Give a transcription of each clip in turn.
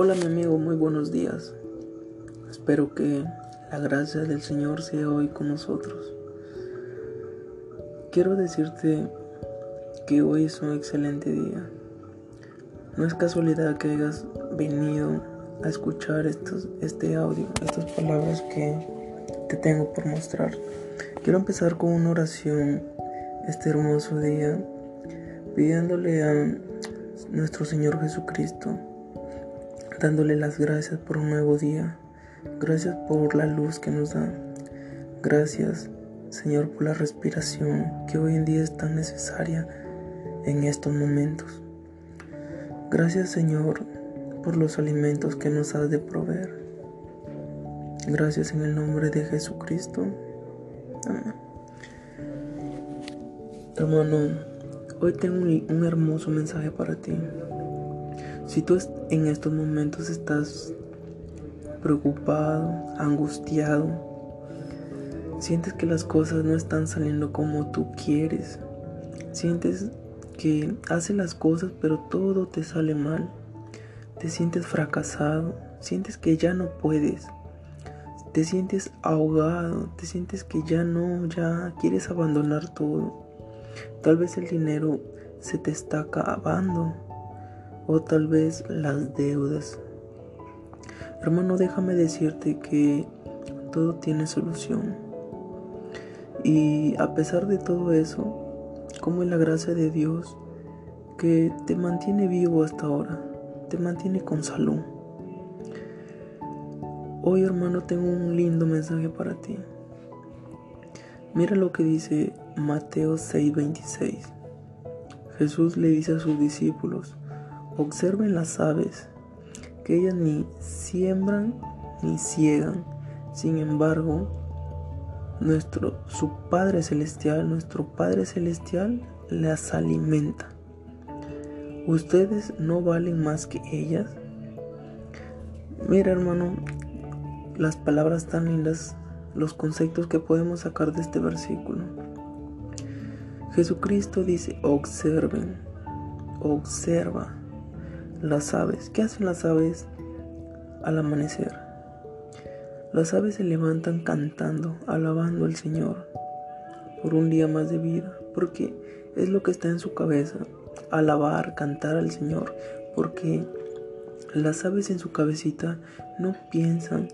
Hola mi amigo, muy buenos días. Espero que la gracia del Señor sea hoy con nosotros. Quiero decirte que hoy es un excelente día. No es casualidad que hayas venido a escuchar este audio, estas palabras que te tengo por mostrar. Quiero empezar con una oración este hermoso día, pidiéndole a nuestro Señor Jesucristo dándole las gracias por un nuevo día. Gracias por la luz que nos da. Gracias, Señor, por la respiración que hoy en día es tan necesaria en estos momentos. Gracias, Señor, por los alimentos que nos has de proveer. Gracias en el nombre de Jesucristo. Amén. Hermano, hoy tengo un hermoso mensaje para ti. Si tú en estos momentos estás preocupado, angustiado, sientes que las cosas no están saliendo como tú quieres, sientes que haces las cosas pero todo te sale mal, te sientes fracasado, sientes que ya no puedes, te sientes ahogado, te sientes que ya no, ya quieres abandonar todo. Tal vez el dinero se te está acabando o tal vez las deudas. Hermano, déjame decirte que todo tiene solución. Y a pesar de todo eso, como es la gracia de Dios que te mantiene vivo hasta ahora, te mantiene con salud. Hoy hermano tengo un lindo mensaje para ti. Mira lo que dice Mateo 6:26. Jesús le dice a sus discípulos, Observen las aves, que ellas ni siembran ni ciegan. Sin embargo, nuestro su Padre celestial, nuestro Padre celestial las alimenta. Ustedes no valen más que ellas. Mira, hermano, las palabras tan lindas, los conceptos que podemos sacar de este versículo. Jesucristo dice, observen, observa. Las aves. ¿Qué hacen las aves al amanecer? Las aves se levantan cantando, alabando al Señor por un día más de vida, porque es lo que está en su cabeza, alabar, cantar al Señor, porque las aves en su cabecita no piensan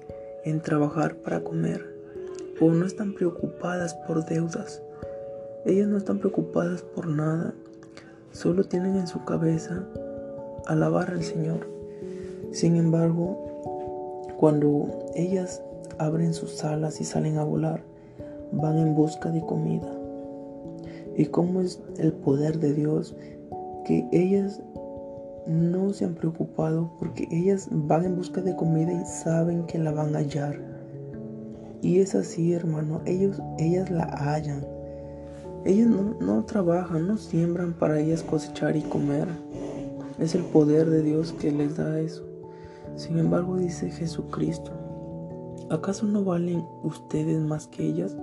en trabajar para comer o no están preocupadas por deudas. Ellas no están preocupadas por nada, solo tienen en su cabeza alabar al Señor. Sin embargo, cuando ellas abren sus alas y salen a volar, van en busca de comida. Y cómo es el poder de Dios que ellas no se han preocupado porque ellas van en busca de comida y saben que la van a hallar. Y es así, hermano, ellos, ellas la hallan. Ellas no, no trabajan, no siembran para ellas cosechar y comer. Es el poder de Dios que les da eso. Sin embargo, dice Jesucristo, ¿acaso no valen ustedes más que ellas?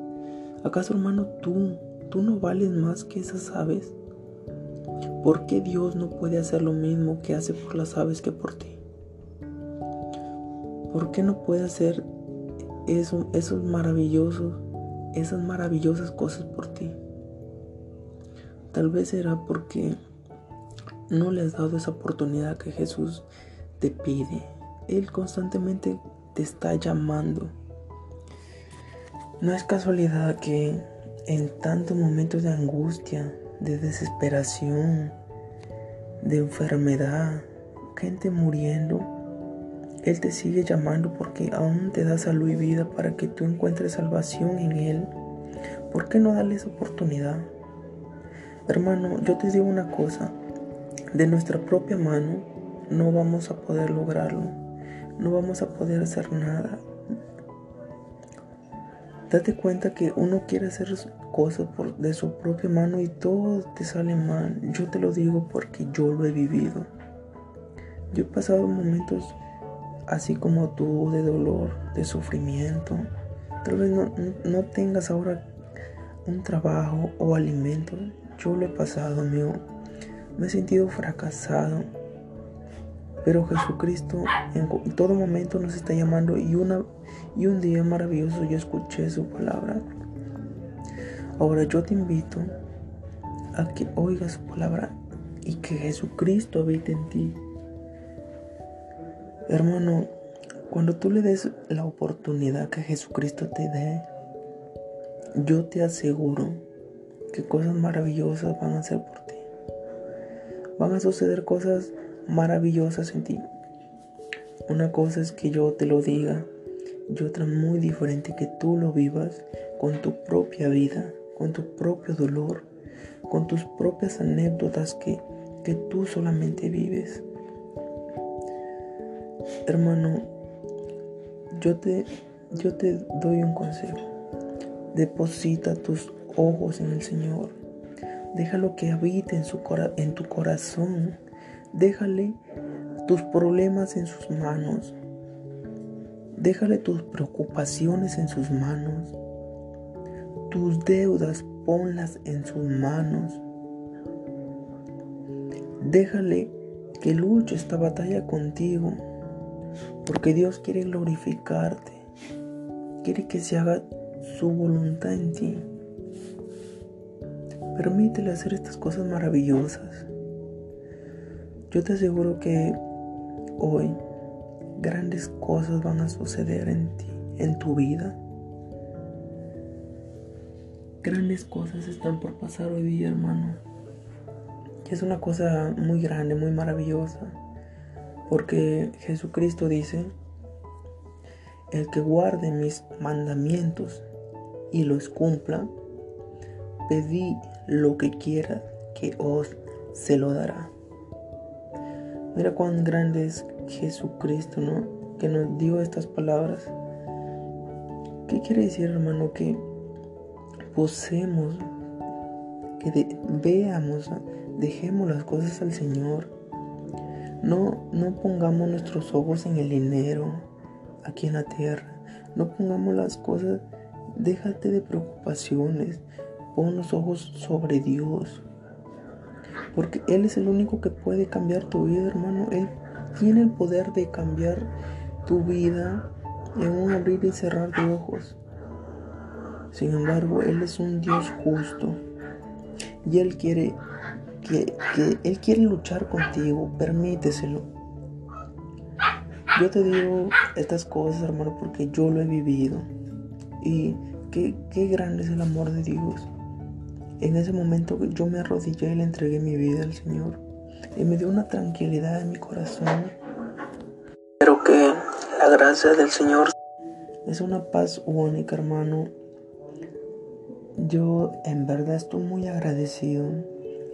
¿Acaso, hermano, tú, tú no vales más que esas aves? ¿Por qué Dios no puede hacer lo mismo que hace por las aves que por ti? ¿Por qué no puede hacer eso, esos maravillosos, esas maravillosas cosas por ti? Tal vez será porque no le has dado esa oportunidad que Jesús te pide. Él constantemente te está llamando. No es casualidad que en tantos momentos de angustia, de desesperación, de enfermedad, gente muriendo, Él te sigue llamando porque aún te da salud y vida para que tú encuentres salvación en Él. ¿Por qué no darle esa oportunidad? Hermano, yo te digo una cosa, de nuestra propia mano no vamos a poder lograrlo, no vamos a poder hacer nada. Date cuenta que uno quiere hacer cosas por, de su propia mano y todo te sale mal. Yo te lo digo porque yo lo he vivido. Yo he pasado momentos así como tú de dolor, de sufrimiento. Tal vez no, no tengas ahora un trabajo o alimento. Yo lo he pasado, amigo. Me he sentido fracasado. Pero Jesucristo en todo momento nos está llamando y, una, y un día maravilloso yo escuché su palabra. Ahora yo te invito a que oigas su palabra y que Jesucristo habite en ti. Hermano, cuando tú le des la oportunidad que Jesucristo te dé, yo te aseguro que cosas maravillosas van a ser por ti. Van a suceder cosas maravillosas en ti. Una cosa es que yo te lo diga y otra muy diferente que tú lo vivas con tu propia vida, con tu propio dolor, con tus propias anécdotas que, que tú solamente vives. Hermano, yo te, yo te doy un consejo. Deposita tus ojos en el Señor. Déjalo que habite en, su en tu corazón. Déjale tus problemas en sus manos. Déjale tus preocupaciones en sus manos. Tus deudas ponlas en sus manos. Déjale que luche esta batalla contigo. Porque Dios quiere glorificarte. Quiere que se haga su voluntad en ti. Permítele hacer estas cosas maravillosas. Yo te aseguro que hoy grandes cosas van a suceder en ti, en tu vida. Grandes cosas están por pasar hoy día, hermano. Y es una cosa muy grande, muy maravillosa. Porque Jesucristo dice, el que guarde mis mandamientos y los cumpla, pedí lo que quiera que os se lo dará. Mira cuán grande es Jesucristo, ¿no? Que nos dio estas palabras. ¿Qué quiere decir, hermano? Que posemos, que veamos, dejemos las cosas al Señor. No, no pongamos nuestros ojos en el dinero, aquí en la tierra. No pongamos las cosas, déjate de preocupaciones, Pon los ojos sobre Dios. Porque Él es el único que puede cambiar tu vida, hermano. Él tiene el poder de cambiar tu vida en un abrir y cerrar de ojos. Sin embargo, Él es un Dios justo. Y Él quiere que, Él quiere luchar contigo. Permíteselo. Yo te digo estas cosas, hermano, porque yo lo he vivido. Y qué grande es el amor de Dios. En ese momento yo me arrodillé y le entregué mi vida al Señor. Y me dio una tranquilidad en mi corazón. Pero que la gracia del Señor es una paz única, hermano. Yo en verdad estoy muy agradecido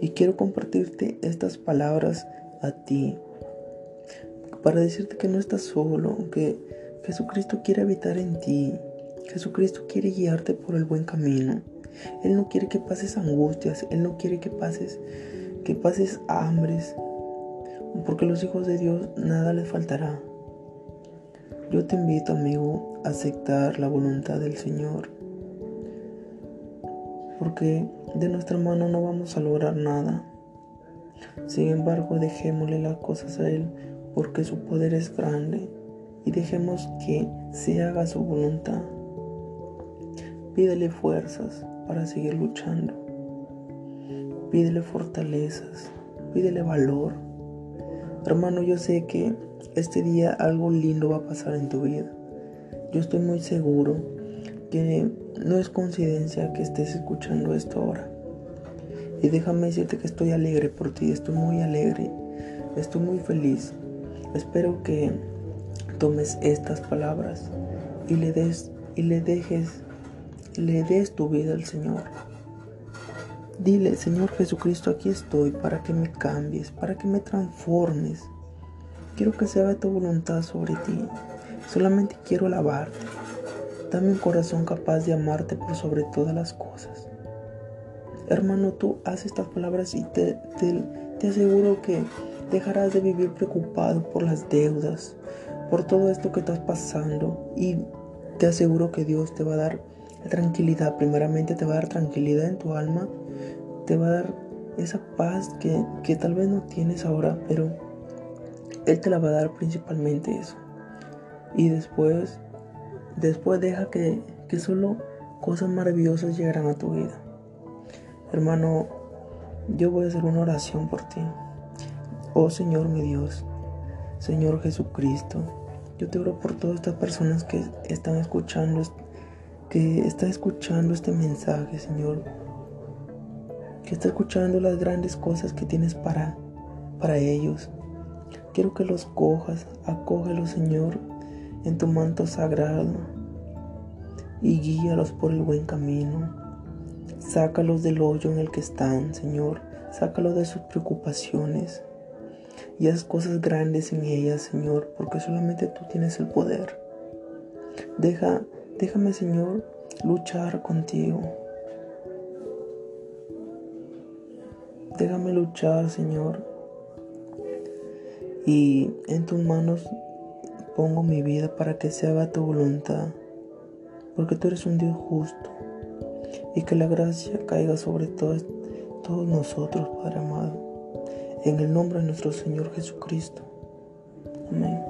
y quiero compartirte estas palabras a ti para decirte que no estás solo, que Jesucristo quiere habitar en ti, Jesucristo quiere guiarte por el buen camino. Él no quiere que pases angustias, Él no quiere que pases, que pases hambres, porque los hijos de Dios nada les faltará. Yo te invito, amigo, a aceptar la voluntad del Señor, porque de nuestra mano no vamos a lograr nada. Sin embargo, dejémosle las cosas a Él, porque su poder es grande, y dejemos que se haga su voluntad. Pídele fuerzas, para seguir luchando. Pídele fortalezas, pídele valor. Hermano, yo sé que este día algo lindo va a pasar en tu vida. Yo estoy muy seguro que no es coincidencia que estés escuchando esto ahora. Y déjame decirte que estoy alegre por ti, estoy muy alegre, estoy muy feliz. Espero que tomes estas palabras y le des y le dejes le des tu vida al Señor. Dile, Señor Jesucristo, aquí estoy para que me cambies, para que me transformes. Quiero que se haga tu voluntad sobre ti. Solamente quiero alabarte. Dame un corazón capaz de amarte por sobre todas las cosas. Hermano, tú haces estas palabras y te, te, te aseguro que dejarás de vivir preocupado por las deudas, por todo esto que estás pasando y te aseguro que Dios te va a dar tranquilidad, primeramente te va a dar tranquilidad en tu alma, te va a dar esa paz que, que tal vez no tienes ahora, pero Él te la va a dar principalmente eso. Y después, después deja que, que solo cosas maravillosas llegarán a tu vida. Hermano, yo voy a hacer una oración por ti. Oh Señor mi Dios, Señor Jesucristo, yo te oro por todas estas personas que están escuchando, que están escuchando este mensaje, Señor. Que está escuchando las grandes cosas que tienes para, para ellos. Quiero que los cojas, acógelos, Señor, en tu manto sagrado y guíalos por el buen camino. Sácalos del hoyo en el que están, Señor. Sácalos de sus preocupaciones y haz cosas grandes en ellas, Señor, porque solamente tú tienes el poder. Deja, déjame, Señor, luchar contigo. Déjame luchar, Señor. Y en tus manos pongo mi vida para que se haga tu voluntad, porque tú eres un Dios justo y que la gracia caiga sobre todos, todos nosotros, Padre amado en el nombre de nuestro Señor Jesucristo. Amén.